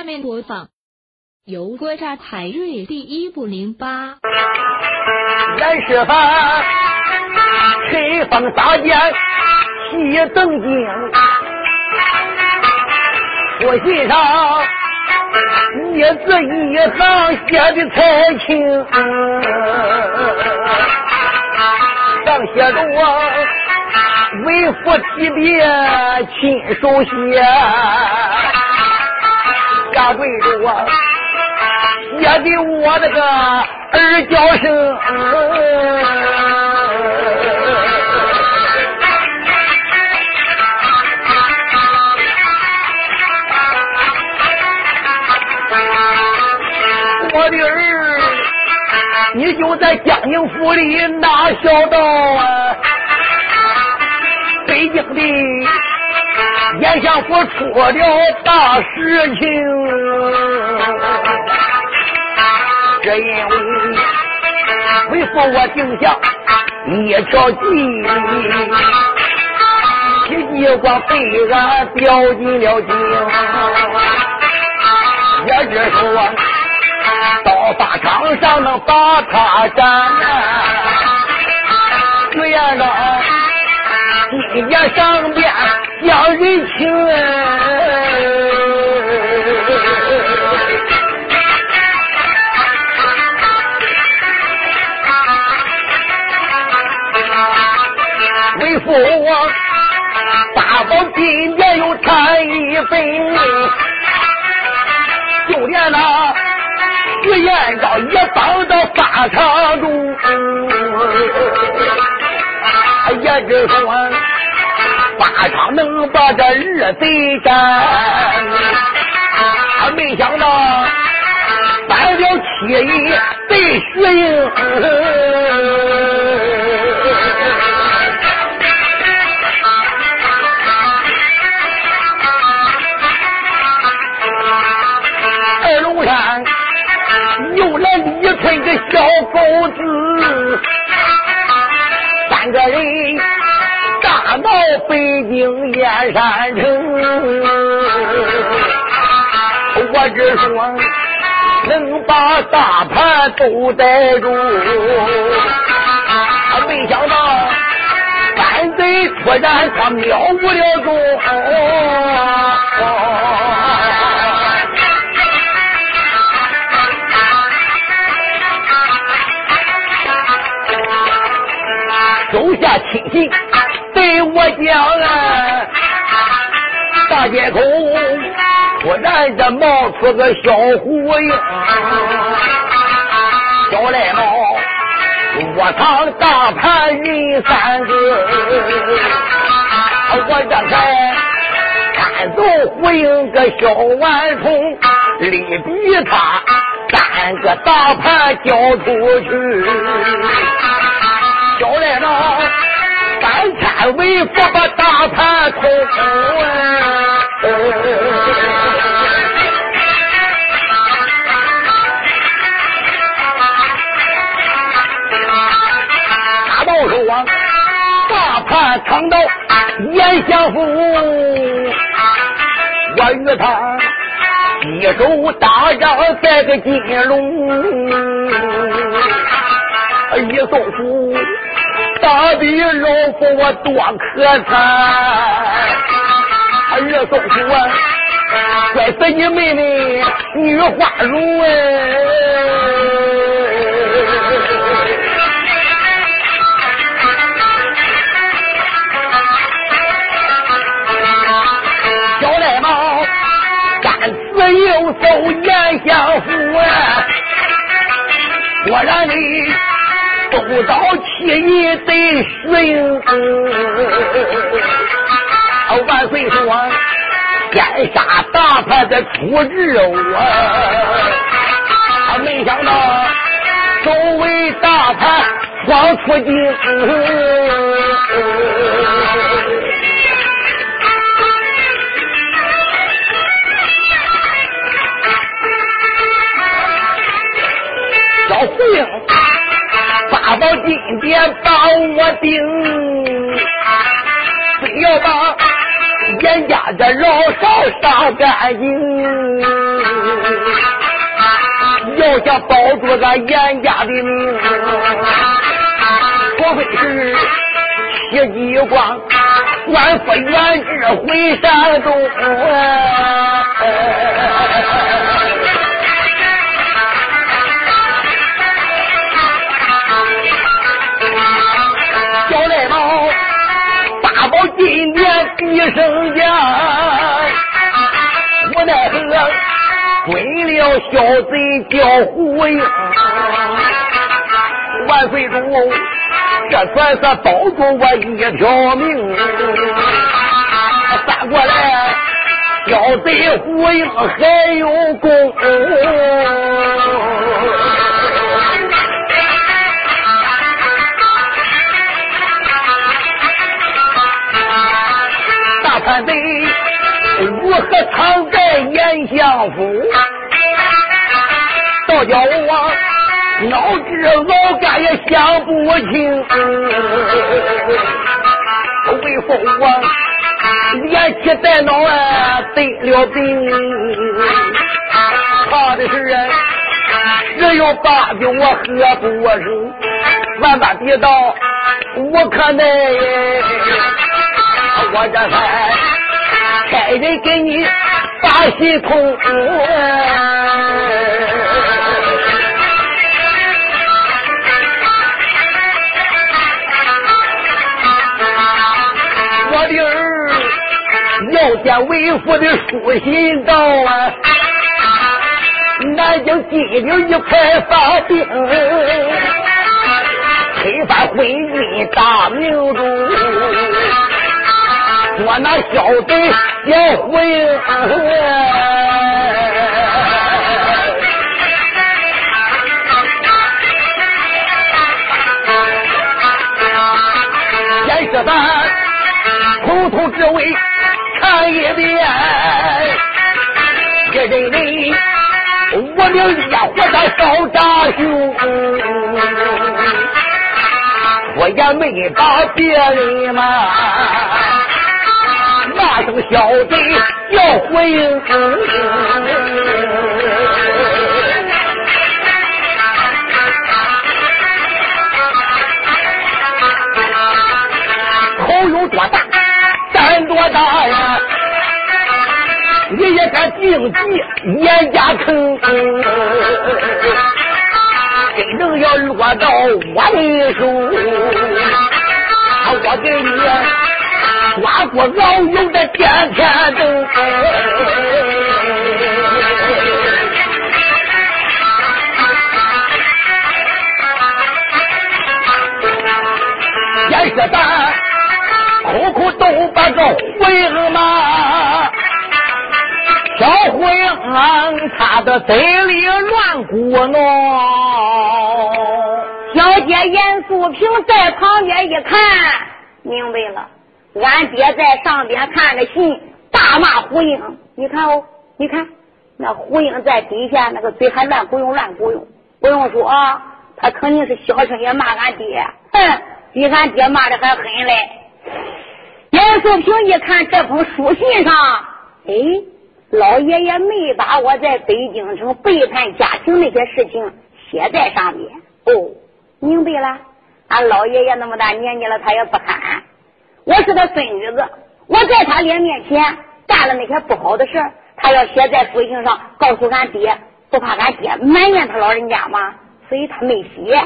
下面播放由国家海瑞第一部零八。严世蕃吹风撒箭西登京，我信上一字一行写的才清，上写着我为父提笔亲手写。下跪着我，也给我那个儿叫声，我的儿，你就在江宁府里拿小道啊，北京的。眼下我出了大事情，这因为为父我定下一条计，奇计光被俺掉进了井，也就是说到法场上能把他斩，岳院长今年上边。讲人情，为父我大宝今年又贪一分，就连那徐延昭也帮到法场中，也只说。马场能把这二贼斩，没想到犯了七义被徐英。二龙山又来一群个小狗子，三个人。到北京燕山城，我只说能把大盘都逮住，没想到反贼突然他瞄不了中。手下亲信。我讲啊，大街口突然这冒出个小虎鹰，小赖猫卧躺大盘人三个，我这才赶走虎鹰个小顽童，力比他三个大盘交出去，小赖猫。盘空啊！大道说啊，大盘藏到严相府，我与他一手大仗在个金龙，一送府。大的老夫我多可惨，二嫂夫啊，怪死你妹妹女花容哎！小赖猫干死又搜严相府啊，果然不到七你得适应，万岁说先杀大盘再处置我，没想到周围大盘光出境，八宝金殿把我顶，非要把严家的老少杀干净。要想保住咱严家的命，除非是血机光，官复原职回山东。一声家，我奈何。为了小贼叫胡英，万岁主，这算是保住我一条命。反过来，小贼胡英还有功。大叛贼。我和常在严相府，倒叫我脑子老干也想不清。为父王连气带脑啊得了病，怕的是啊，只有八九我喝不成，万般跌倒，我可奈我这才。差人给你把喜通，我的儿要见为父的书信到啊，南京金陵一派发兵，推翻昏君大明主。我那小贼要回，先是咱统统之位看一遍，这人人我领烈火在烧炸熊，我也没把别人嘛。大声小贼要回应，口有多大胆多大呀！你也敢定计严家坑，真正要落到我的手，我给你。抓过老勇的天天灯，先是咱苦苦都把个回应嘛，小回应他的嘴里乱鼓弄，小姐严素萍在旁边一看，明白了。俺爹在上边看着信，大骂胡英。你看哦，你看那胡英在底下那个嘴还乱鼓用乱鼓用。不用说啊，他肯定是小声也骂俺爹，哼，比俺爹骂的还狠嘞。严素平一看这封书信上，哎，老爷爷没把我在北京城背叛家庭那些事情写在上面。哦，明白了。俺老爷爷那么大年纪了，他也不看。我是他孙女子，我在他脸面前干了那些不好的事，他要写在书信上告诉俺爹，不怕俺爹埋怨他老人家吗？所以他没写。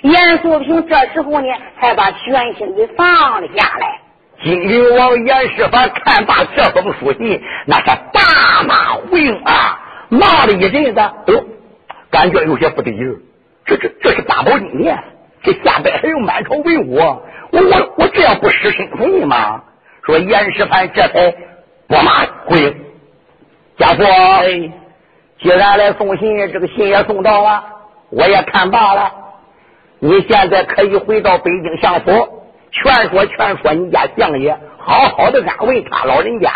严素平这时候呢，才把悬心给放了下来。金陵王严世蕃看罢这封书信，那是大骂胡英啊，骂了一阵子，哎呦，感觉有些不对劲。这这这是八宝金殿，这下边还有满朝文武。我我我这样不失身份吗？说严世蕃这才拨马回应。家父，既然来送信，这个信也送到了，我也看罢了。你现在可以回到北京相府，劝说劝说你家相爷，好好的安慰他老人家。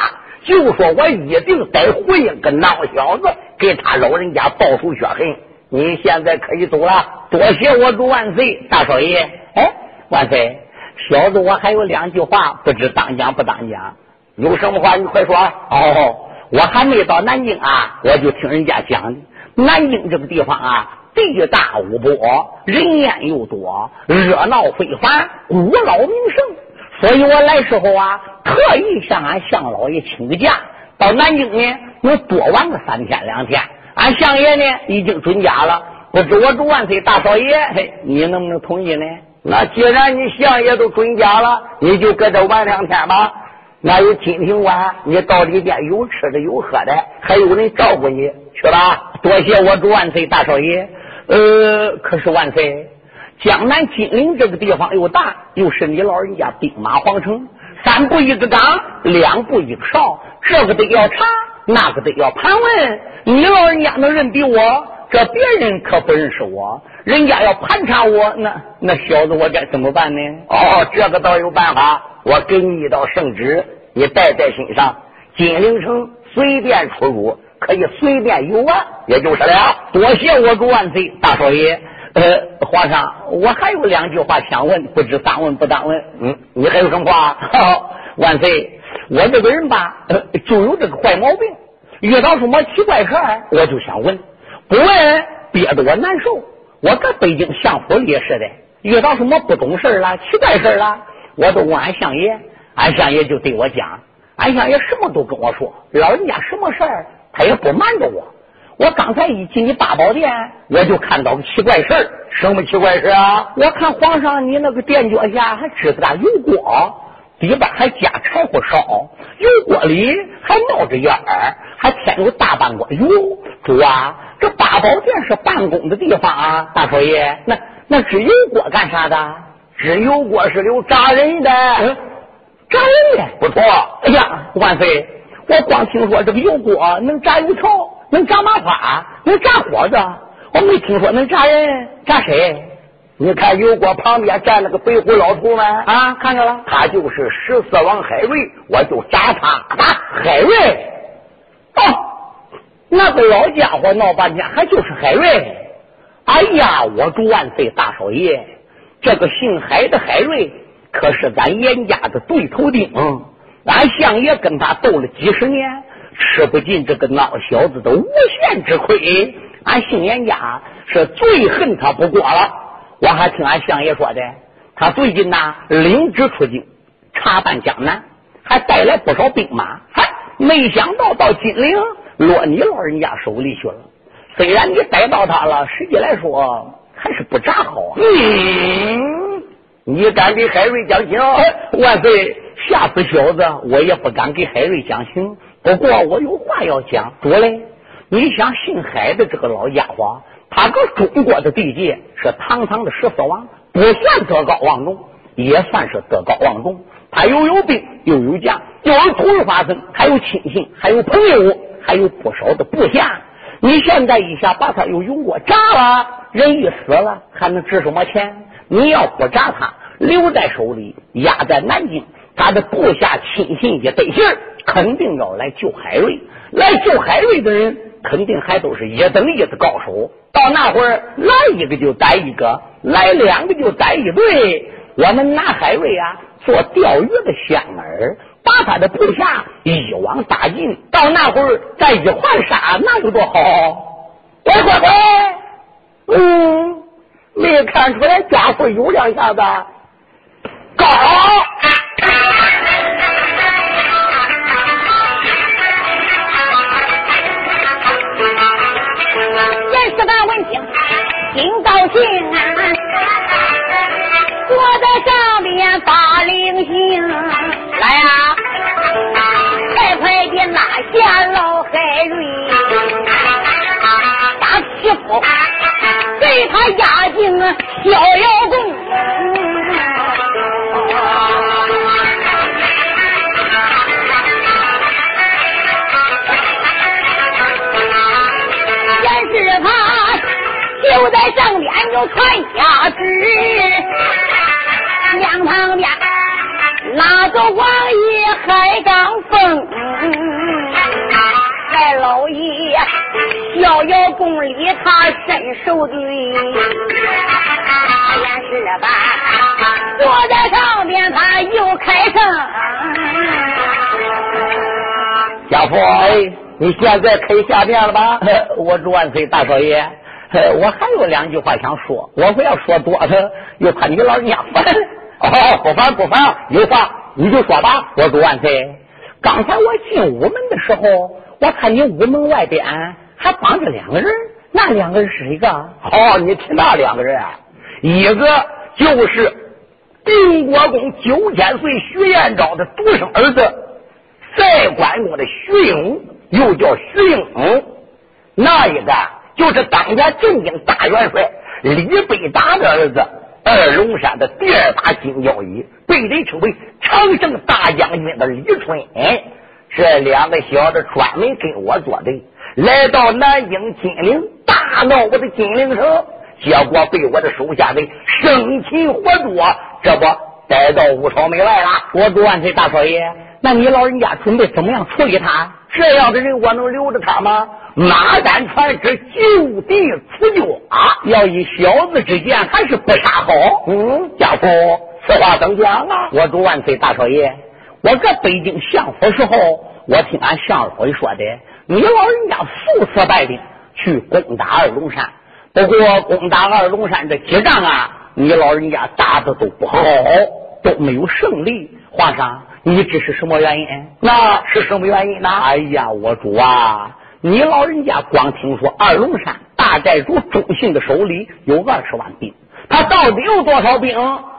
就说我一定得回应个孬小子，给他老人家报仇雪恨。你现在可以走了，多谢我主万岁，大少爷。哎，万岁。小子，我还有两句话，不知当讲不当讲？有什么话你快说。哦，我还没到南京啊，我就听人家讲，南京这个地方啊，地大物博，人烟又多，热闹非凡，古老名胜。所以我来时候啊，特意向俺向老爷请个假，到南京呢，能多玩个三天两天。俺相爷呢，已经准假了，不知我祝万岁大少爷，嘿，你能不能同意呢？那既然你相爷都准假了，你就搁这玩两天吧。那有金庭馆，你到里边有吃的有喝的，还有人照顾你，去吧。多谢我主万岁大少爷。呃，可是万岁。江南金陵这个地方又大，又是你老人家兵马皇城，三步一个岗，两步一个哨，这个得要查，那个得要盘问。你老人家能认比我，这别人可不认识我，人家要盘查我，那那小子我该怎么办呢？哦，这个倒有办法，我给你一道圣旨，你带在身上，金陵城随便出入，可以随便游玩，也就是了。多谢我主万岁大少爷。呃，皇上，我还有两句话想问，不知当问不当问？嗯，你还有什么话？万岁，我这个人吧，就有这个坏毛病，遇到什么奇怪事儿，我就想问，不问憋得我难受。我在北京相府里似的，遇到什么不懂事了、奇怪事了，我都问俺相爷，俺相爷就对我讲，俺相爷什么都跟我说，老人家什么事儿他也不瞒着我。我刚才一进你八宝殿，我就看到个奇怪事儿。什么奇怪事啊？我看皇上你那个殿脚下还支个大油锅，里边还加柴火烧，油锅里还冒着烟儿，还添有大半锅油。主啊，这八宝殿是办公的地方啊，大少爷，那那支油锅干啥的？支油锅是留炸人的，炸人的不错。哎呀，万岁！我光听说这个油锅能炸油条。能炸麻花，能炸火子，我没听说能炸人，炸谁？你看油锅旁边站了个白胡老头吗？啊，看见了，他就是十四王海瑞，我就扎他。海瑞，哦，那个老家伙闹半天还就是海瑞。哎呀，我祝万岁大少爷，这个姓海的海瑞可是咱严家的对头丁，俺相爷跟他斗了几十年。吃不尽这个孬小子的无限之亏，俺姓严家是最恨他不过了。我还听俺相爷说的，他最近呐领旨出京，查办江南，还带来不少兵马。嗨，没想到到金陵落你老人家手里去了。虽然你逮到他了，实际来说还是不咋好啊。嗯，你敢给海瑞讲情？万岁，吓死小子！我也不敢给海瑞讲情。不过我有话要讲，主嘞，你想姓海的这个老家伙，他搁中国的地界是堂堂的十四王，不算德高望重，也算是德高望重。他又有兵，又有将，又有土儿花僧，还有亲信，还有朋友，还有不少的部下。你现在一下把他又用过炸了，人一死了，还能值什么钱？你要不炸他，留在手里，压在南京，他的部下亲信也得信。肯定要来救海瑞，来救海瑞的人肯定还都是一等一的高手。到那会儿来一个就逮一个，来两个就逮一对。我们拿海卫啊做钓鱼的香饵，把他的部下一网打尽。到那会儿再一块杀，那有多好？乖乖乖，嗯，没看出来家伙有两下子高。挺高兴啊，坐在上面把灵星来啊，快快的拿下老海瑞，把媳妇给他押进逍遥宫。就在正边就传下旨，两旁边拉着王爷海刚峰，在老爷逍遥宫里他伸手的，也是吧？坐在上边他又开声，家父。你现在可以下殿了吧？我主万岁，大少爷，我还有两句话想说，我不要说多了，又怕你老人家烦。哦，不烦不烦，有话你就说吧。我主万岁，刚才我进屋门的时候，我看你屋门外边还绑着两个人，那两个人是谁个？哦，你听那两个人，啊一个就是定国公九千岁徐彦昭的独生儿子。在关公的徐英，又叫徐英，那一个就是当年正经大元帅李备达的儿子，二龙山的第二把金交椅，被人称为长胜大将军的李春。这两个小子专门跟我作对，来到南京金陵，大闹我的金陵城，结果被我的手下人生擒活捉，这不逮到五朝门外了。我主万岁大少爷。那你老人家准备怎么样处理他？这样的人我能留着他吗？马丹传旨就地除旧啊！要以小子之见，还是不杀好。嗯，家父，此话怎讲啊？我主万岁大少爷，我搁北京相府时候，我听俺相府说的，你老人家数次带兵去攻打二龙山，不过攻打二龙山这几仗啊，你老人家打的都不好，都没有胜利。皇上。你这是什么原因？那是什么原因呢？哎呀，我主啊，你老人家光听说二龙山大寨主周信的手里有二十万兵，他到底有多少兵？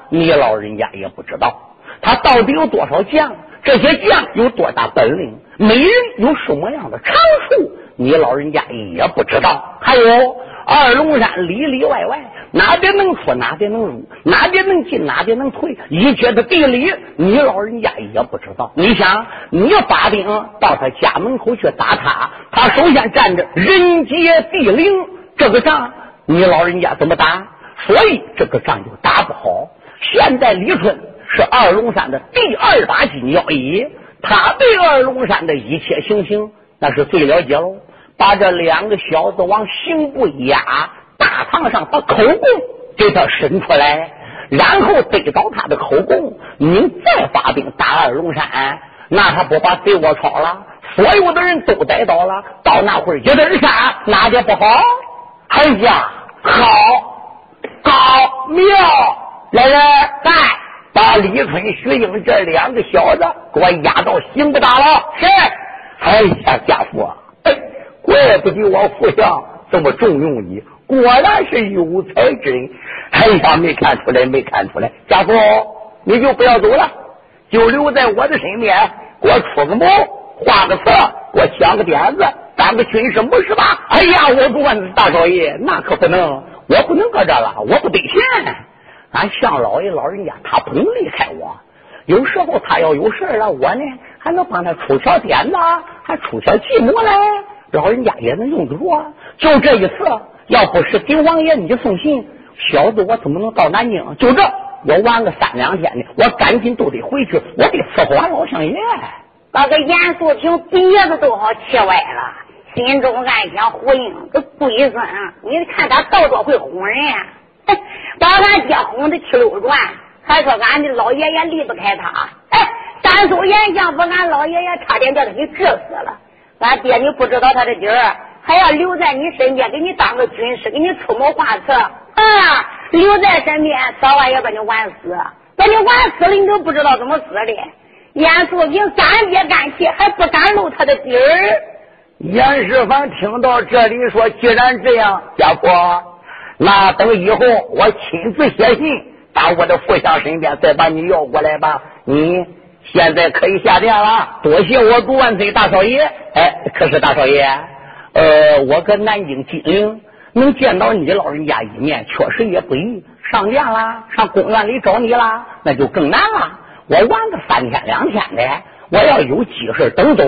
你老人家也不知道。他到底有多少将？这些将有多大本领？每人有什么样的长处？你老人家也不知道。还有。二龙山里里外外，哪边能出，哪边能入，哪边能进，哪边能退，一切的地理，你老人家也不知道。你想，你发兵到他家门口去打他，他首先站着人杰地灵，这个仗你老人家怎么打？所以这个仗就打不好。现在李春是二龙山的第二把金腰椅，他对二龙山的一切行刑，那是最了解喽。把这两个小子往刑部一押，堂上把口供给他伸出来，然后得到他的口供，你再发兵打二龙山，那他不把贼窝抄了？所有的人都逮到了，到那会儿一顿杀，哪点不好？哎呀，好，高妙！来人，在把李春、徐英这两个小子给我押到刑部大牢。是。哎呀，家父。哎怪不得我父相这么重用你，果然是有才之人。哎呀，没看出来，没看出来。家父，你就不要走了，就留在我的身边，给我出个谋，画个策，给我想个点子，当个军师谋士吧。哎呀，我不问大少爷，那可不能，我不能搁这了，我不得闲。俺向老爷老人家，他不能离开我。有时候他要有事了，我呢还能帮他出条点子，还出条计谋来。老人家也能用得着，就这一次，要不是给王爷你送信，小子我怎么能到南京？就这，我玩个三两天的，我赶紧都得回去，我得伺候俺老相爷。把个严肃平鼻子都好气歪了，心中暗想：胡英这龟孙，你看他到多会哄人，把俺爹哄得气流转，还说俺的老爷爷离不开他。哎，三叔眼相把俺老爷爷差点叫他给治死了。俺爹，你不知道他的底儿，还要留在你身边，给你当个军师，给你出谋划策啊！留在身边，早晚要把你玩死，把你玩死了，你都不知道怎么死的。严素平干爹干气，还不敢露他的底儿。严世芳听到这里说：“既然这样，家父，那等以后我亲自写信到我的父相身边，再把你要过来吧。”你。现在可以下殿了，多谢我主万岁大少爷。哎，可是大少爷，呃，我搁南京金陵能见到你老人家一面，确实也不易。上殿啦，上公园里找你啦，那就更难了。我玩个三天两天的，我要有急事等走，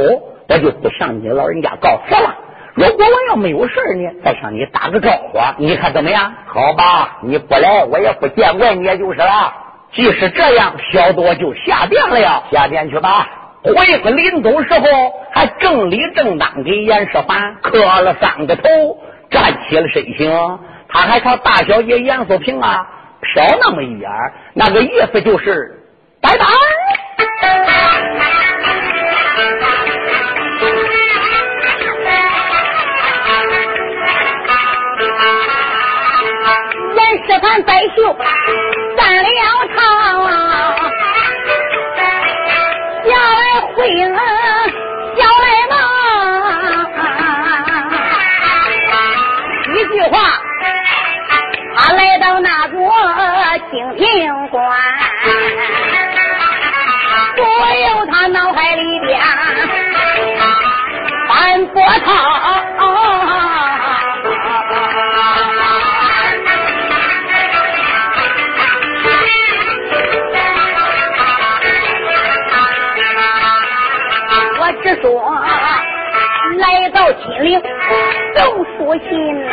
我就不向你老人家告辞了。如果我要没有事呢，再向你打个招呼，你看怎么样？好吧，你不来，我也不见怪你，也就是了。即使这样，小多就下殿了呀！下殿去吧。回回临走时候，还正理正当给严世蕃磕了三个头，站起了身形。他还朝大小姐严素萍啊瞟那么一眼，那个意思就是拜拜。严世蕃在袖站了堂啊。来回应，小来吗，一句话，他来到那座清平关，不由他脑海里边翻波涛。说来到金陵送书信呐，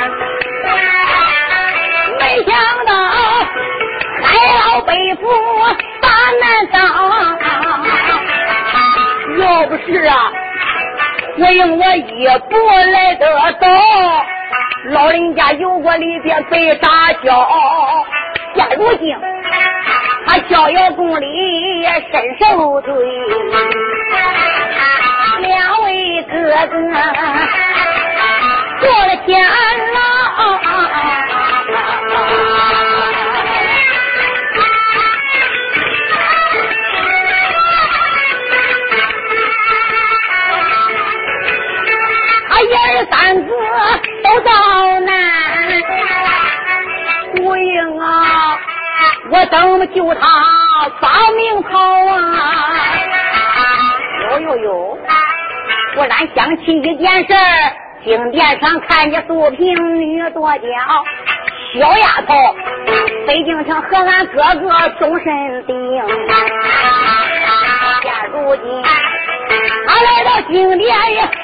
没想到海老北府把难当，要不是啊，我用我一步来得早，老人家有过里边被打搅，现如今他逍遥宫里身受罪。两位哥哥过了天牢，他一二三四都遭难，胡英啊，我怎么救他把命逃啊？呦呦呦！忽然想起一件事儿，金殿上看见素萍女多娇，小丫头，北京城和俺哥哥终身定。现如今，俺来到金殿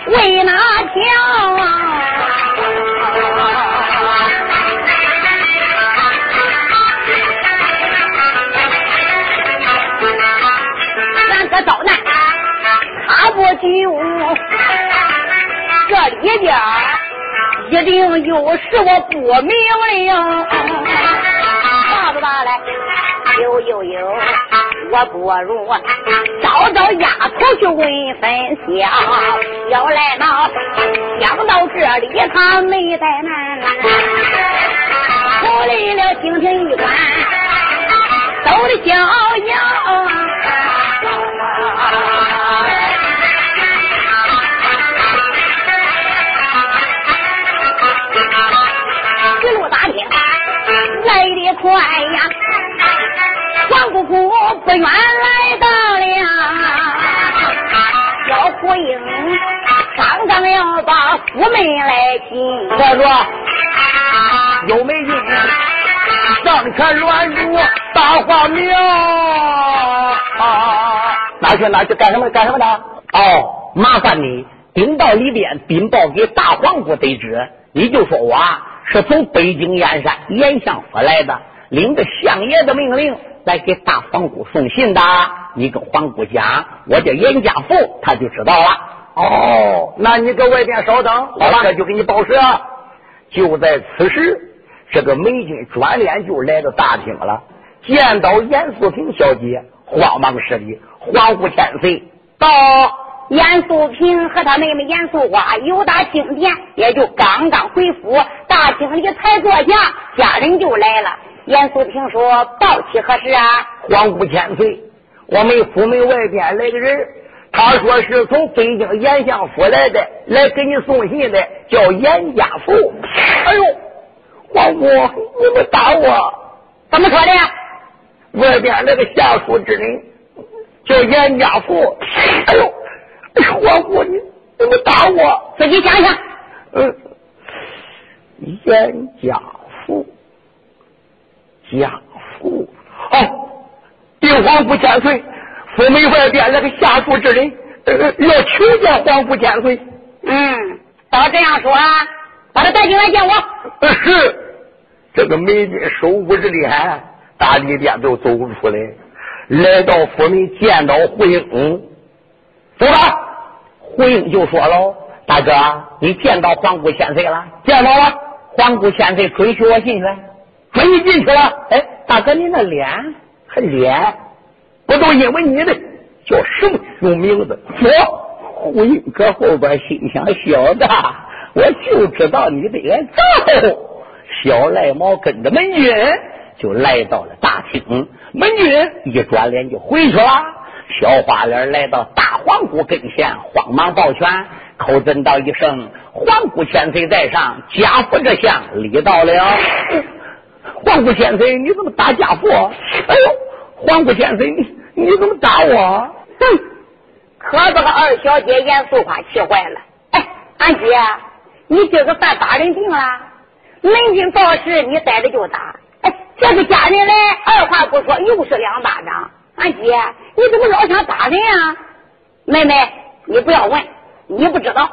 为哪条？一定有事我不明了。大不大嘞？有有有，我不如找找丫头去问分晓。要来闹，想到这里他没怠慢，出来了京城一关，走的逍遥。快呀，黄姑姑不远来到了，小胡英刚刚要把府门来进。我说，有没进？上前乱入大荒庙，哪去哪去干什么干什么的？哦，麻烦你禀报里边禀报给大黄姑得知，你就说我。是从北京燕山延相府来的，领着相爷的命令来给大皇姑送信的。你跟皇姑讲，我叫严家福，他就知道了。哦，那你搁外边稍等，好吧，这就给你报时。就在此时，这个美军转脸就来到大厅了，见到严素萍小姐，慌忙施礼，皇姑千岁到。严素萍和他妹妹严素花有打金殿，也就刚刚回府，大厅里才坐下，家人就来了。严素萍说：“报喜何事啊？”皇姑千岁，我们府门外边来个人，他说是从北京严相府来的，来给你送信的，叫严家福。哎呦，皇姑，你们打我？怎么说的？外边那个下属之人叫严家福。哎呦！皇姑，你怎么打我？自己想想。嗯，严家福，家父哦，禀皇姑千岁，府门外边那个下属之人呃要求见皇姑千岁。嗯，照这样说，把他带进来见我。呃是，这个美军手武之厉害，大里边都走不出来，来到府门见到胡英。走吧，胡英就说了：“大哥，你见到皇姑千岁了？见到了。皇姑千岁准许我进去，准你进去了。哎，大哥，你那脸还脸，不都因为你的叫什么熊名字？我胡英搁后边心想：小子，我就知道你得挨揍。小赖毛跟着门军就来到了大厅。门军一转脸就回去了。小花脸来到大皇姑跟前，慌忙抱拳，口尊道一声：“皇姑千岁在上，家父这相礼到了。”皇姑千岁，你怎么打家父？哎呦，皇姑千岁，你你怎么打我？哼！可把个二小姐严素花气坏了。哎，俺姐，你今个犯打人病了？门禁报时，你逮着就打。哎，这个家人来，二话不说又是两巴掌。俺姐，你怎么老想打人啊？妹妹，你不要问，你不知道，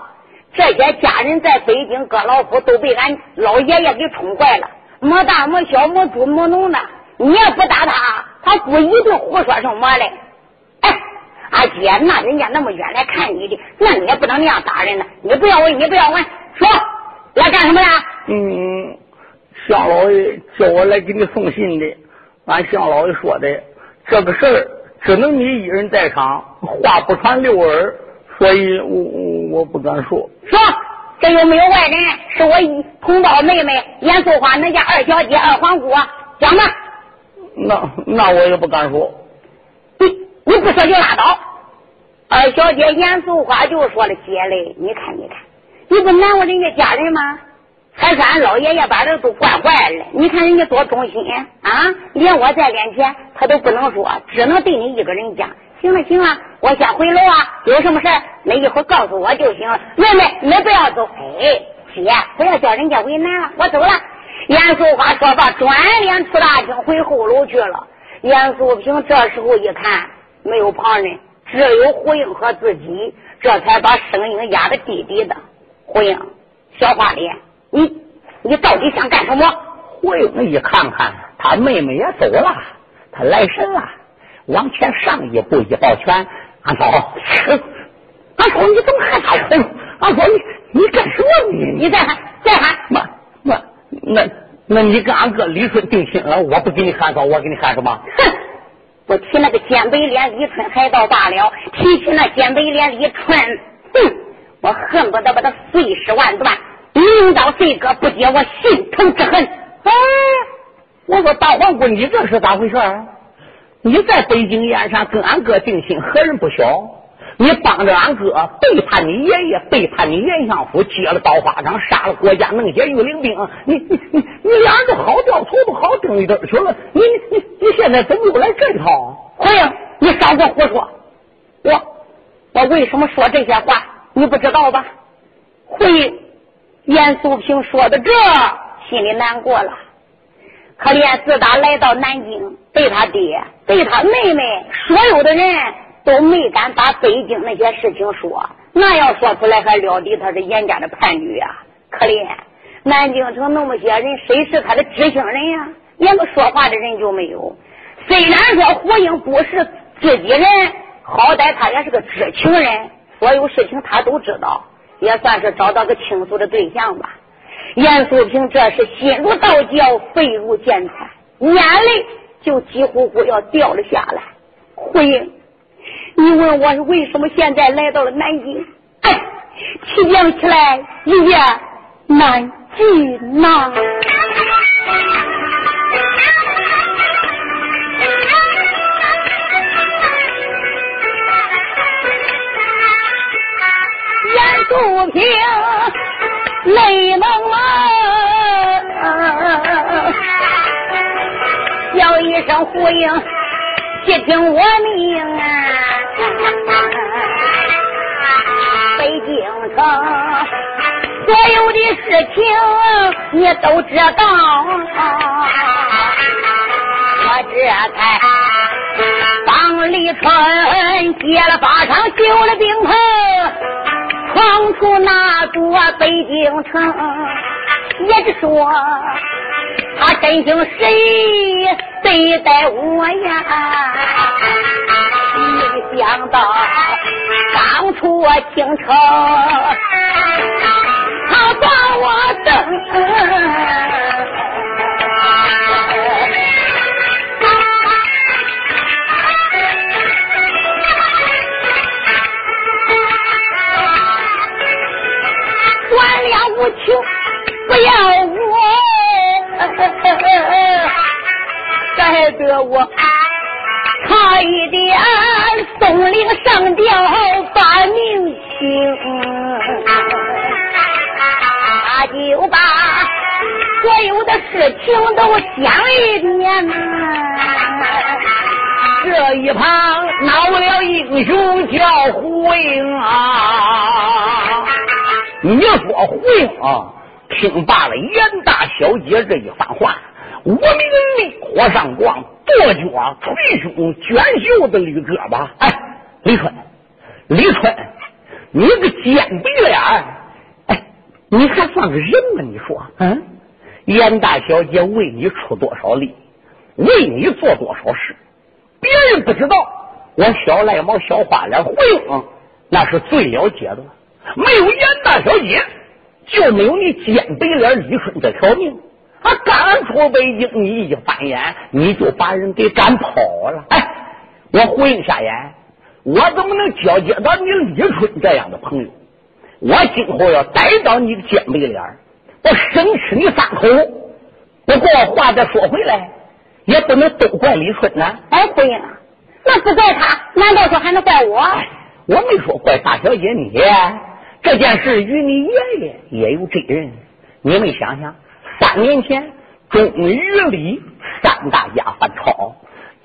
这些家人在北京各老府都被俺老爷爷给宠坏了，没大没小没猪没农的。你也不打他，他不一定胡说什么嘞。哎，阿姐，那人家那么远来看你的，那你也不能那样打人呢。你不要问，你不要问，说来干什么呀？嗯，向老爷叫我来给你送信的，俺向老爷说的。这个事儿只能你一人在场，话不传六耳，所以我我不敢说。说，这又没有外人，是我同胞妹妹严素花恁家二小姐二皇姑，讲吧。那那我也不敢说。你你不说就拉倒。二小姐严素花就说了：“姐嘞，你看你看，你不难为人家家人吗？”还是俺老爷爷把人都惯坏了。你看人家多忠心啊！连我在面前，他都不能说，只能对你一个人讲。行了行了，我先回楼啊，有什么事那一会儿告诉我就行了。妹妹，你不要走。哎，姐，不要叫人家为难了，我走了。严素花说罢，转脸出大厅回后楼去了。严素平这时候一看，没有旁人，只有胡英和自己，这才把声音压得低低的。胡英，小花脸。你你到底想干什么？胡英一看看，他妹妹也走了，他来神了，往前上一步一抱拳，俺嫂，俺嫂你怎么还喊？阿嫂你你干什么你你再喊再喊，那那那那你跟俺哥李春定亲了，我不给你喊嫂，我给你喊什么？哼！我提那个尖北脸李春还倒罢了，提起那尖北脸李春，哼！我恨不得把他碎尸万段。领导这个不解我心头之恨。哎，我说大皇姑，你这是咋回事？你在北京燕山跟俺哥定亲，何人不晓？你帮着俺哥背叛你爷爷，背叛你严相府，接了刀花掌，杀了国家，弄些御林兵。你你你你俩人都好掉头不好顶一蹬去了。你你你现在怎么又来这一套？回应，你少给我胡说！我我为什么说这些话？你不知道吧？回应。严素平说的这，心里难过了。可怜自打来到南京，对他爹、对他妹妹，所有的人都没敢把北京那些事情说。那要说出来，还了得他是严家的叛女啊！可怜南京城那么些人，谁是他的知情人呀？连个说话的人就没有。虽然说胡英不是自己人，好歹他也是个知情人，所有事情他都知道。也算是找到个倾诉的对象吧。严素平这是心如刀绞，肺如剑穿，眼泪就几乎乎要掉了下来。回应，你问我为什么现在来到了南京？哎，提想起来一夜难尽呐。严素平泪蒙蒙，一声呼应，细听我命啊！北京城所有的事情你都知道，我这才帮李春接了法场，救了兵棚。闯出那座北京城，也是说他真心实意对待我呀。没想到刚出京城，他把我等。无情，不要我，害得我差一点松灵上吊把命轻，他就把所有的事情都想一遍呐。这一旁闹了英雄叫胡英啊！你说胡英啊，听罢了严大小姐这一番话，我命烈火上光，跺脚捶胸，卷袖子捋胳膊。哎，李春，李春，你个尖鼻脸哎，你还算个人吗？你说，嗯，严大小姐为你出多少力，为你做多少事？别人不知道，我小赖毛、小花脸、胡英，那是最了解的。没有严大小姐，就没有你尖白脸李春这条命。啊，刚出北京，你一翻眼，你就把人给赶跑了。哎，我胡英瞎眼，我怎么能交接到你李春这样的朋友？我今后要逮到你的尖背脸，我生吃你三口。不过话再说回来。也不能都怪李春呐！哎，胡英，那不怪他，难道说还能怪我？我没说怪大小姐你，这件事与你爷爷也有责任。你们想想，三年前钟于李三大家犯抄，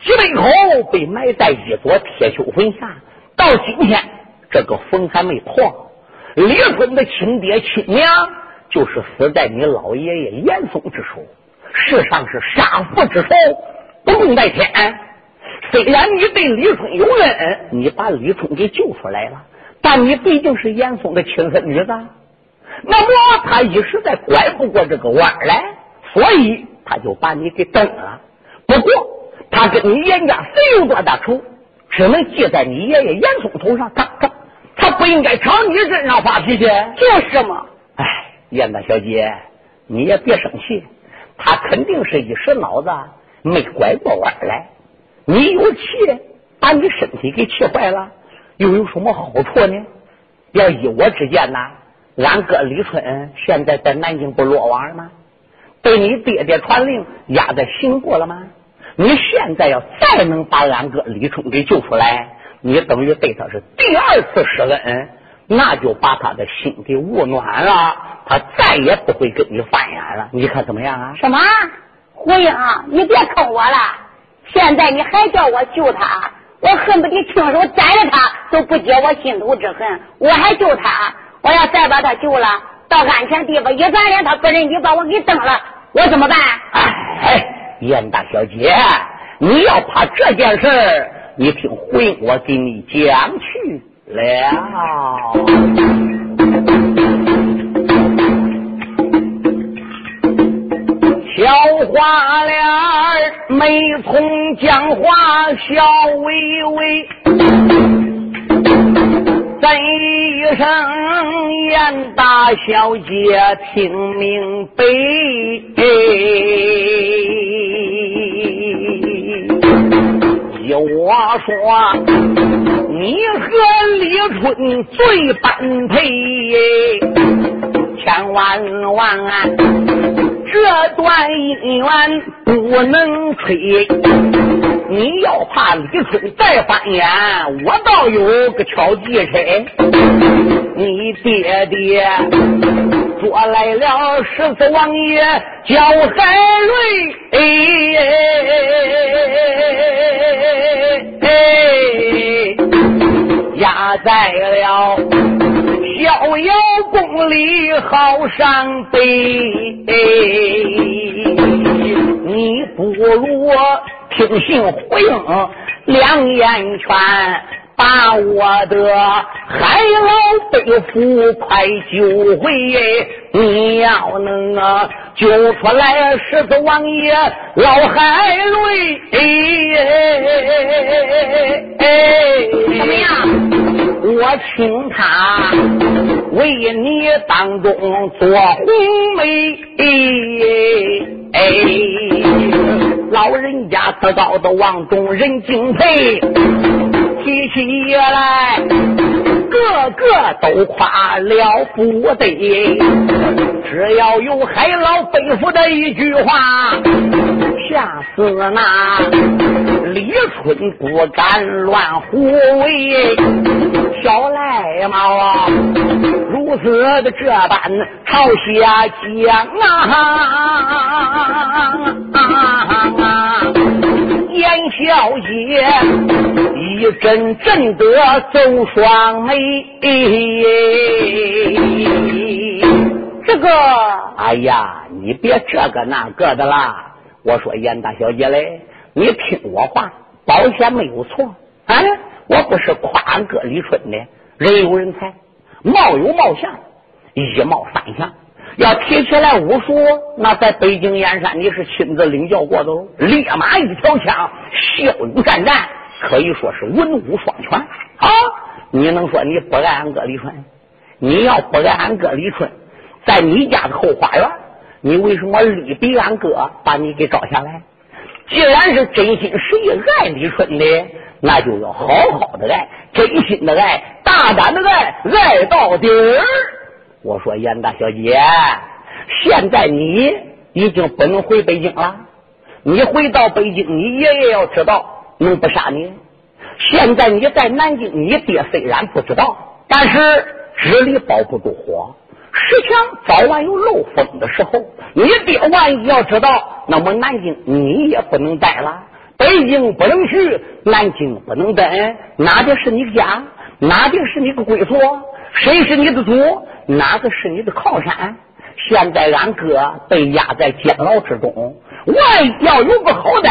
几百口被埋在一座铁锈坟下，到今天这个坟还没破。李春的亲爹亲娘就是死在你老爷爷严嵩之手。世上是杀父之仇，不共戴天。虽然你对李春有恩，你把李春给救出来了，但你毕竟是严嵩的亲生女子，那么他一时再拐不过这个弯来，所以他就把你给蹬了。不过他跟你严家谁有多大仇，只能记在你爷爷严嵩头上。他他他不应该朝你身上发脾气，就是嘛。哎，严大小姐，你也别生气。他肯定是一时脑子没拐过弯来，你有气把你身体给气坏了，又有什么好处呢？要依我之见呐，俺哥李春现在在南京不落网了吗？被你爹爹传令压在刑部了吗？你现在要再能把俺哥李春给救出来，你等于对他是第二次施恩，那就把他的心给捂暖了。他再也不会跟你翻眼了，你看怎么样啊？什么？胡英，你别坑我了！现在你还叫我救他，我恨不得亲手宰了他，都不解我心头之恨。我还救他，我要再把他救了，到安全地方一转脸，他不认你把我给蹬了，我怎么办？哎，严大小姐，你要怕这件事你听胡英我给你讲去了。小花脸眉从讲话笑微微，怎一声严大小姐听明白？依我说，你和李春最般配，千万万。这段姻缘不能吹，你要怕李春再翻眼，我倒有个巧计策。你爹爹捉来了十四王爷，叫海瑞，哎哎压在了。逍遥宫里好伤悲，你不如听信回应，两眼圈把我的海老背夫快救回。你要能啊救出来狮子王爷老海瑞，怎么样？我请他为你当中做红梅，哎，老人家得高的望中人敬佩，提起来个个都夸了不得。只要有海老背负的一句话，吓死那李春不敢乱胡为，小赖猫啊，如此的这般朝下讲啊，严小姐一阵阵的走双眉，这个，哎呀，你别这个那个的啦。我说严大小姐嘞，你听我话，保险没有错。啊，我不是夸俺哥李春的，人有人才，貌有貌相，一貌三相。要提起来武术，那在北京燕山你是亲自领教过的喽。烈马一条枪，骁勇善战，可以说是文武双全啊！你能说你不爱俺哥李春？你要不爱俺哥李春，在你家的后花园。你为什么力逼俺哥把你给招下来？既然是真心实意爱李春的，那就要好好的爱，真心的爱，大胆的爱，爱到底儿。我说严大小姐，现在你已经不能回北京了。你回到北京，你爷爷要知道，能不杀你？现在你在南京，你爹虽然不知道，但是纸里包不住火。石墙早晚有漏风的时候，你爹万一要知道，那么南京你也不能待了，北京不能去，南京不能待，哪的是你家？哪的是你的归所？谁是你的主？哪个是你的靠山？现在俺哥被压在监牢之中，万一要有个好歹，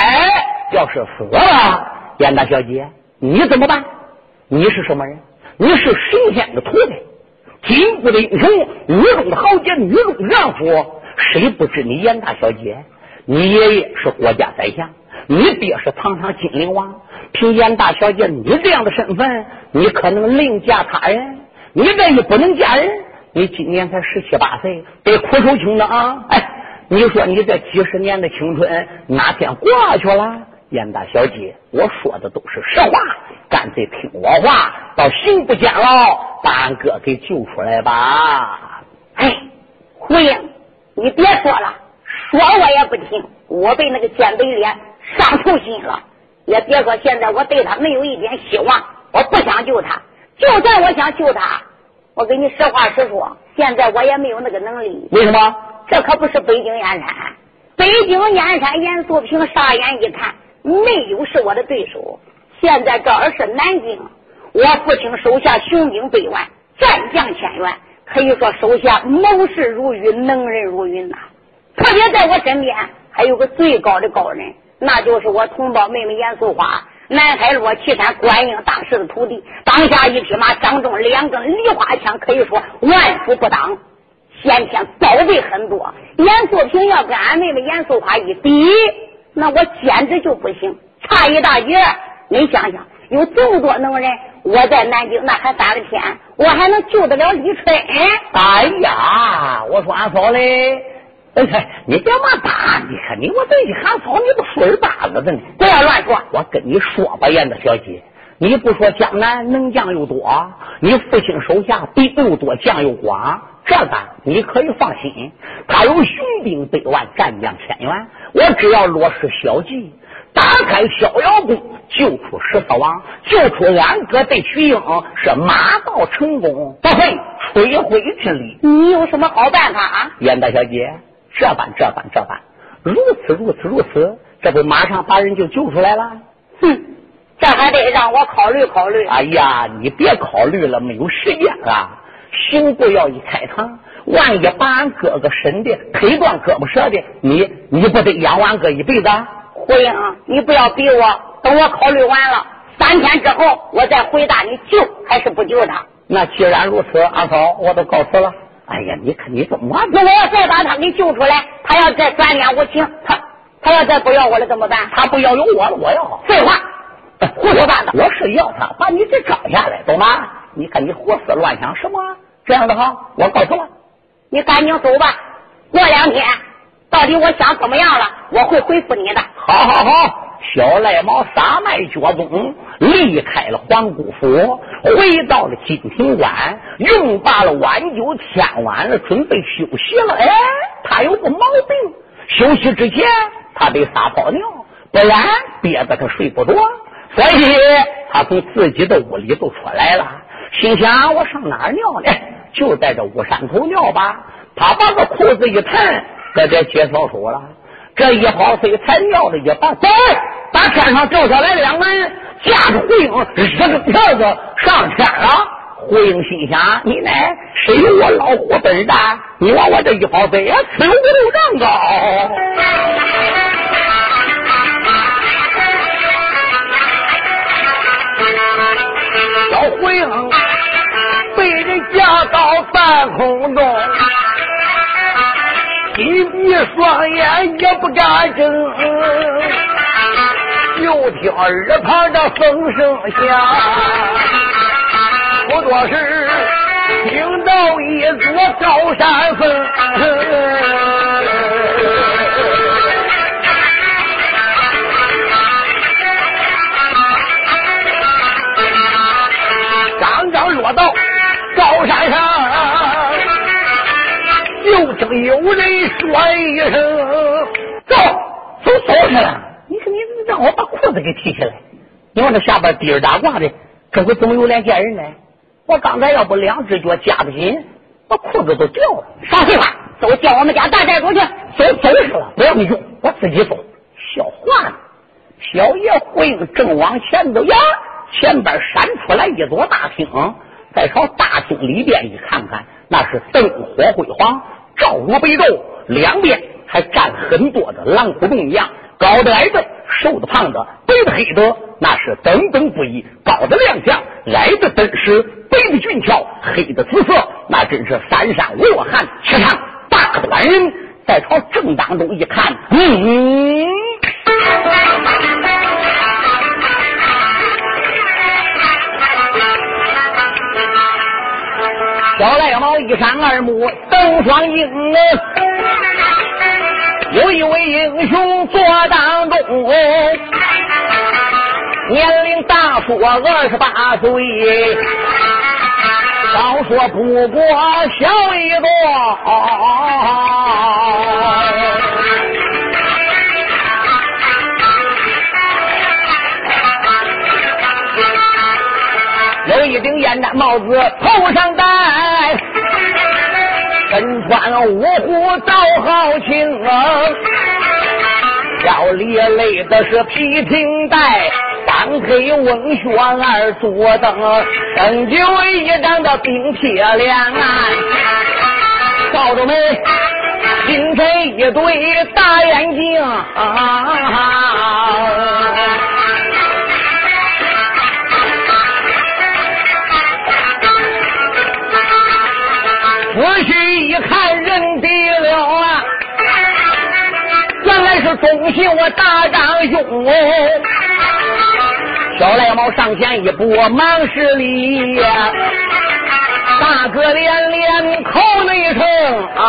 要是死了，严大小姐，你怎么办？你是什么人？你是神仙的徒弟。金国的英雄，女中的豪杰，女中良夫，谁不知你严大小姐？你爷爷是国家宰相，你爹是堂堂金陵王。凭严大小姐你这样的身份，你可能另嫁他人。你这一不能嫁人，你今年才十七八岁，得苦手轻的啊！哎，你说你这几十年的青春哪天过去了？严大小姐，我说的都是实话，干脆听我话，到刑部监牢把俺哥给救出来吧。哎，胡英，你别说了，说我也不听。我被那个奸贼脸伤透心了，也别说现在我对他没有一点希望，我不想救他。就算我想救他，我跟你实话实说，现在我也没有那个能力。为什么？这可不是北京燕山，北京燕山严素平傻眼一看。没有是我的对手。现在这儿是南京，我父亲手下雄兵百万，战将千员，可以说手下谋士如云，能人如云呐。特别在我身边还有个最高的高人，那就是我同胞妹妹严素花，南海落岐山观音大师的徒弟。当下一匹马，掌中两根梨花枪，可以说万夫不当。先天宝贝很多，严素平要跟俺妹妹严素花一比。那我简直就不行，差一大截。你想想，有这么多能人，我在南京那还翻了天，我还能救得了李春？哎呀，我说俺嫂嘞，你别嘛打，你看你我这一喊嫂，你都水巴了的呢。不要乱说，我跟你说吧，燕子小姐，你不说江南能将又多，你父亲手下兵又多，将又广。这个你可以放心，他有雄兵百万，战将千员。我只要落实小计，打开逍遥宫，救出十四王，救出俺哥对徐英，是马到成功，不会吹灰之力。你有什么好办法啊？燕大小姐，这般这般这般，如此如此如此，这不马上把人就救出来了？哼，这还得让我考虑考虑。哎呀，你别考虑了，没有时间了。刑部要一开堂，万一把俺哥哥审的腿断胳膊折的，你你不得养俺哥一辈子？胡英，你不要逼我，等我考虑完了，三天之后我再回答你救还是不救他。那既然如此，阿嫂我都告辞了。哎呀，你看你怎么？那我要再把他给救出来，他要再转脸无情，他他要再不要我了怎么办？他不要有我了，我要。废话，胡说八道。我是要他把你给找下来，懂吗？你看你胡思乱想什么？这样的哈，我告诉了，你赶紧走吧。过两天，到底我想怎么样了，我会回复你的。好好好，小赖猫撒卖脚踪，离开了皇姑府，回到了金庭馆，用罢了晚酒，天晚了，准备休息了。哎，他有个毛病，休息之前。他得撒泡尿，不然憋得他睡不着。所以他从自己的屋里就出来了，心想：我上哪儿尿呢？就在这屋山头尿吧。他把个裤子一弹，搁这解小手了。这一跑飞才尿了一半，走，把天上掉下来两个人，架着胡英日个票子上天了。胡英心想：你呢？谁有我老虎本事大？你往我这一跑飞，此有五丈高。小胡英被人架到半空中。紧闭双眼也不敢睁，就听耳旁的风声响，不多时听到一座高山峰，刚刚落到高山上。就听有人说一声：“走，走走去了。”我把裤子给提起来，你往这下边滴儿打挂的，这回怎么有脸见人呢？我刚才要不两只脚夹得紧，我裤子都掉了。啥废话？走，叫我们家大寨主去。走走去了，不要你用，我自己走。笑话呢！小爷回应正往前走呀，前边闪出来一座大厅，再朝大厅里边一看看，那是灯火辉煌。照如白昼，两边还站很多的狼虎洞一样，高的矮的，瘦的胖的，白的黑的，那是等等不一。高的亮相，矮的敦实，白的俊俏，黑的紫色，那真是三山五岳汉，气场大端人。再朝正当中一看，嗯。小赖毛一闪二目瞪双鹰啊，有一位英雄坐当中，年龄大说二十八岁，少说不过小一个。有一顶烟毡帽子头上戴，身穿五虎道好青啊，腰里勒的是皮挺带，三黑翁靴二左蹬，生就一张的冰铁脸，少着眉，精神一对大眼睛。仔细一看，认得了啊！原来是忠心我大长兄。小赖猫上前一步，忙施礼！大哥连连口内称啊！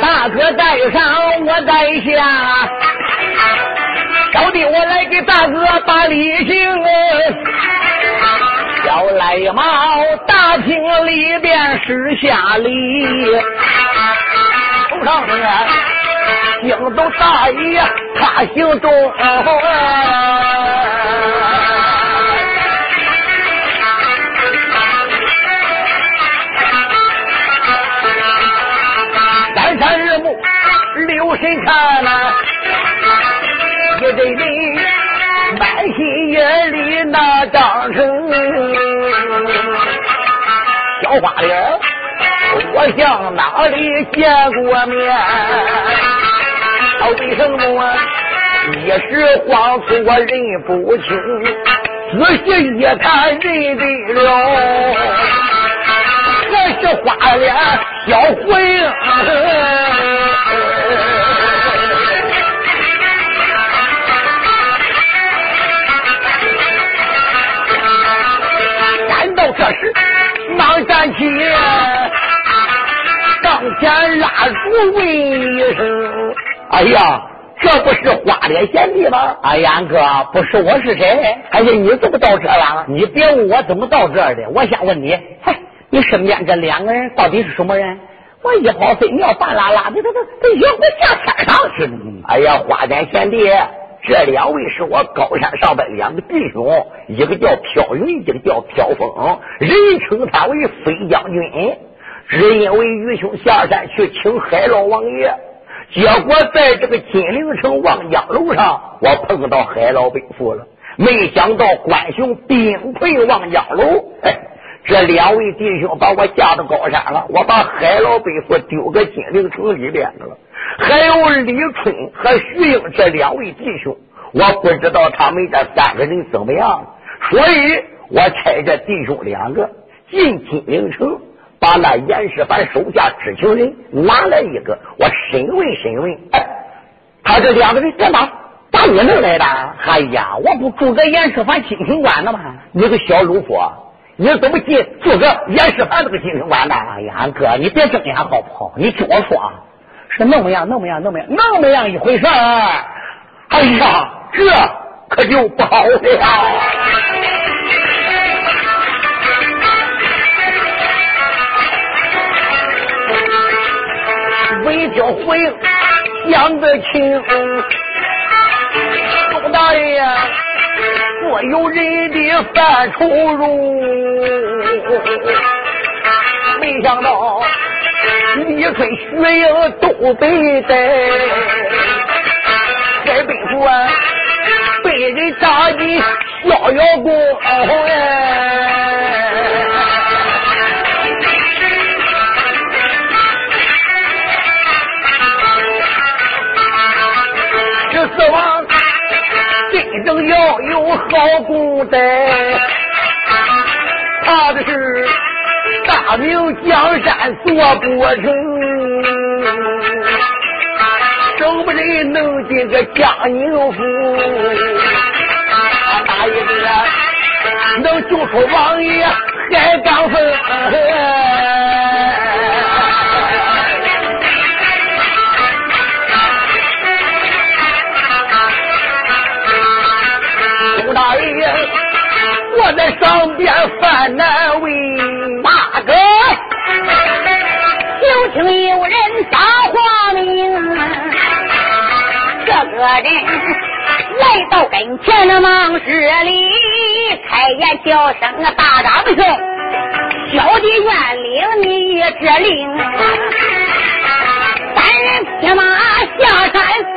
大哥在上，我在下。小弟，我来给大哥把礼行。小赖毛大厅里边施下礼，头上面惊动大爷，他姓钟。三山日暮，留神看呐。这里满心眼里那张成小花脸，我向哪里见过面？为什么一时慌出我认不清？仔细一看认得了，还是花脸小混。这起，上前拉住问一声：“哎呀，这不是花脸贤弟吗？哎呀，哥，不是我是谁？哎呀，你怎么到这了？你别问我怎么到这儿的，我先问你，嗨，你身边这两个人到底是什么人？我一跑飞尿，半拉拉的，这这这野火下天上去了。哎呀，花脸贤弟，这两位是我高山上的两个弟兄，一个叫飘云，一个叫飘风，人称他为飞将军。只因为愚兄下山去请海老王爷。结果在这个金陵城望江楼上，我碰到海老北府了。没想到关兄兵溃望江楼，哎，这两位弟兄把我架到高山了。我把海老北府丢个金陵城里边去了。还有李春和徐英这两位弟兄，我不知道他们这三个人怎么样，所以我差这弟兄两个进金陵城。把那严世蕃手下知情人拿来一个，我审问审问。哎他这两个人干嘛？打你那来的？哎呀，我不住个严世蕃金城关的吗？你个小鲁夫，啊你怎么进住个严世蕃这个金城关的？哎呀，哥，你别睁眼好不好？你听我说啊，是那么样，那么样，那么样，那么样一回事儿。哎呀，这可就不好了。为叫回杨德清，周大爷，所有人的犯愁容，没想到李春、徐英都被逮，在北府啊被人打进逍遥宫哎。死亡正要有好功德，怕的是大明江山做不成，生不人能进个江宁府，大爷子能救出王爷海刚峰。人来到跟前的忙施礼，开言叫声大长兄，小弟愿领你这令，三人骑马下山峰。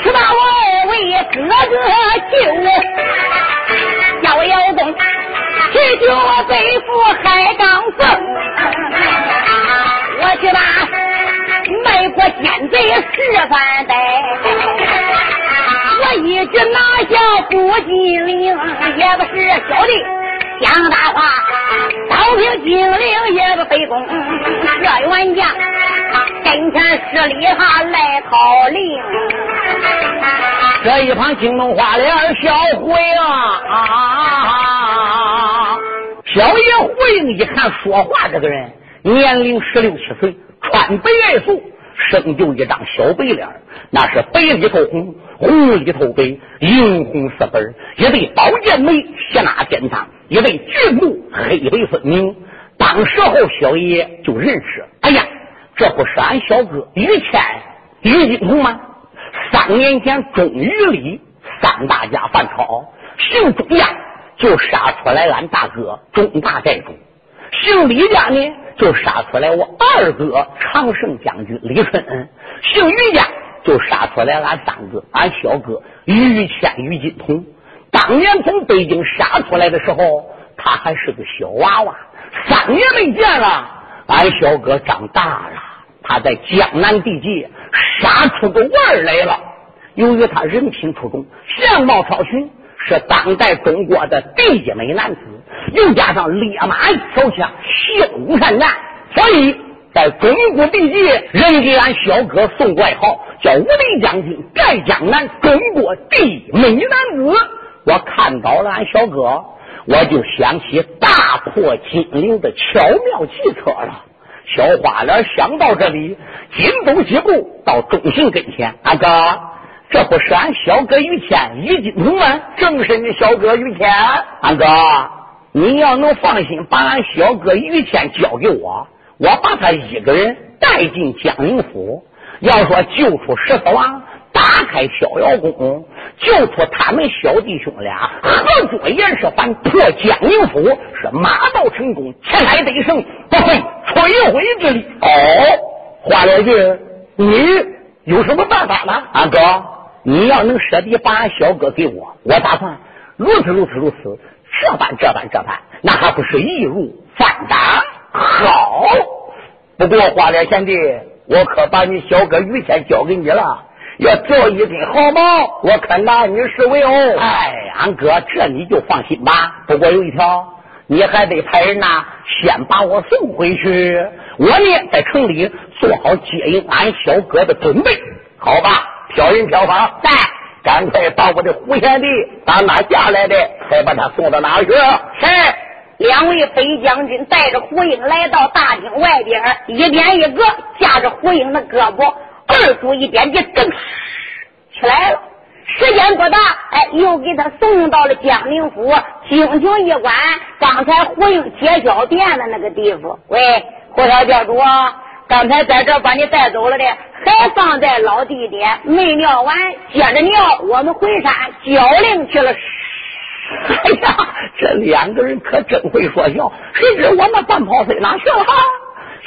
去把我为哥哥救，去救北府海刚凤，我去把卖国奸贼石范带，我一直拿下不金陵，也不是小弟讲大话，刀平金陵也不费功，这员将。跟前十里哈来讨令，这一旁惊动花脸小胡英啊！小爷胡英一看说话这个人年龄十六七岁，穿白爱素，生就一张小白脸，那是白里透红，红里透白，银红色本一对宝剑眉，斜纳肩膛，一对巨目，黑白分明。当时候小爷就认识，哎呀！这不是俺小哥于谦、于金童吗？三年前钟于礼三大家犯朝，姓钟呀就杀出来俺大哥钟大寨主，姓李家呢就杀出来我二哥常胜将军李春，姓于家就杀出来俺三哥俺小哥于谦、于金童。当年从北京杀出来的时候，他还是个小娃娃，三年没见了，俺小哥长大了。他在江南地界杀出个腕来了。由于他人品出众，相貌超群，是当代中国的第一美男子，又加上烈马一条枪，骁勇善战，所以在中国地界，人给俺小哥送外号，叫无敌将军，盖江南中国第一美男子。我看到了俺小哥，我就想起大破金陵的巧妙计策了。小花脸想到这里，紧走几步到忠信跟前，阿哥，这不是俺小哥于谦于金童吗？正是你小哥于谦，俺哥，你要能放心把俺小哥于谦交给我，我把他一个人带进江宁府。要说救出十四王，打开逍遥宫，救出他们小弟兄俩，合作严世蕃破江宁府，是马到成功，前来得胜，不费吹灰之力。哦，花脸君，你有什么办法呢？阿哥，你要能舍得把俺小哥给我，我打算如此如此如此，这般这般这般，那还不是易如反掌？好，不过花脸贤弟。我可把你小哥于谦交给你了，要做一根好毛，我可拿你是为哦。哎，俺哥，这你就放心吧。不过有一条，你还得派人呐，先把我送回去。我呢，在城里做好接应俺小哥的准备。好吧，飘人飘房，在，赶快把我的胡贤弟打哪下来的，再把他送到哪去？是。两位飞将军带着胡英来到大厅外边，一边一个架着胡英的胳膊，二叔一边就噔起来了。时间不大，哎，又给他送到了江宁府。京情一关，刚才胡英接交电的那个地方。喂，胡小教主，刚才在这把你带走了的，还放在老地点，没尿完，接着尿，我们回山交令去了。哎呀，这两个人可真会说笑。谁知我那半炮飞哪去了？哈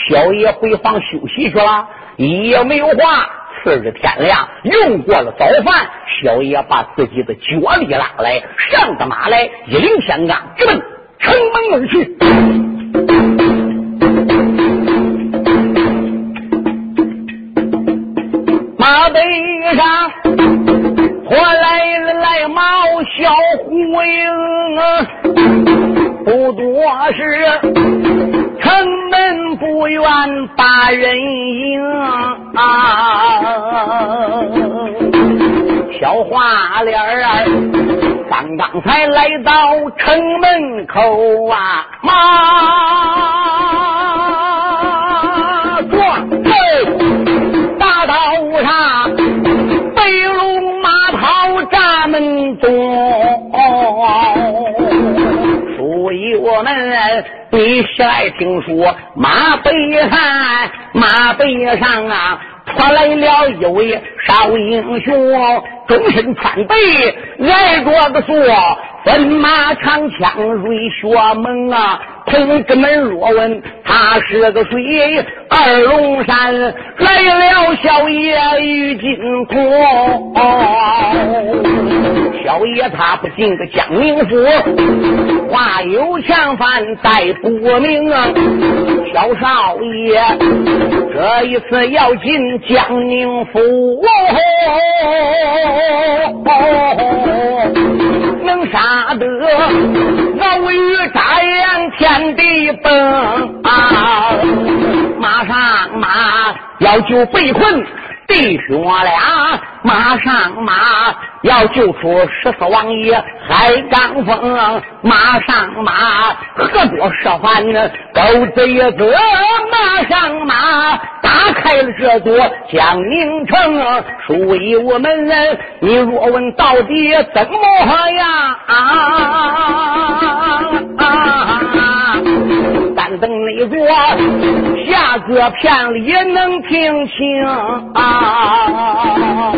小爷回房休息去了，一夜没有话。次日天亮，用过了早饭，小爷把自己的脚力拉来，上的马来，一领香杠，直奔城门而去。马背上。我来了，来猫小虎营，不多时，城门不远把人迎啊，小花脸儿，刚刚才来到城门口啊，妈。你起来听说马背上，马背上啊，传来了一位少英雄，终身穿背，挨着个说，奔马长枪瑞雪猛啊。同志们若问他是个谁，二龙山来了小爷于金国。小爷他不进个江宁府，话有强犯带不明啊！小少爷这一次要进江宁府，哦能杀得老于眨眼天地崩！马上马要救被困。弟兄俩马上马，要救出十四王爷海刚峰。马上马，何多设饭狗贼子马上马，打开了这座江宁城。属于我们人，你若问到底怎么样？但等你过下个片里也能听清啊。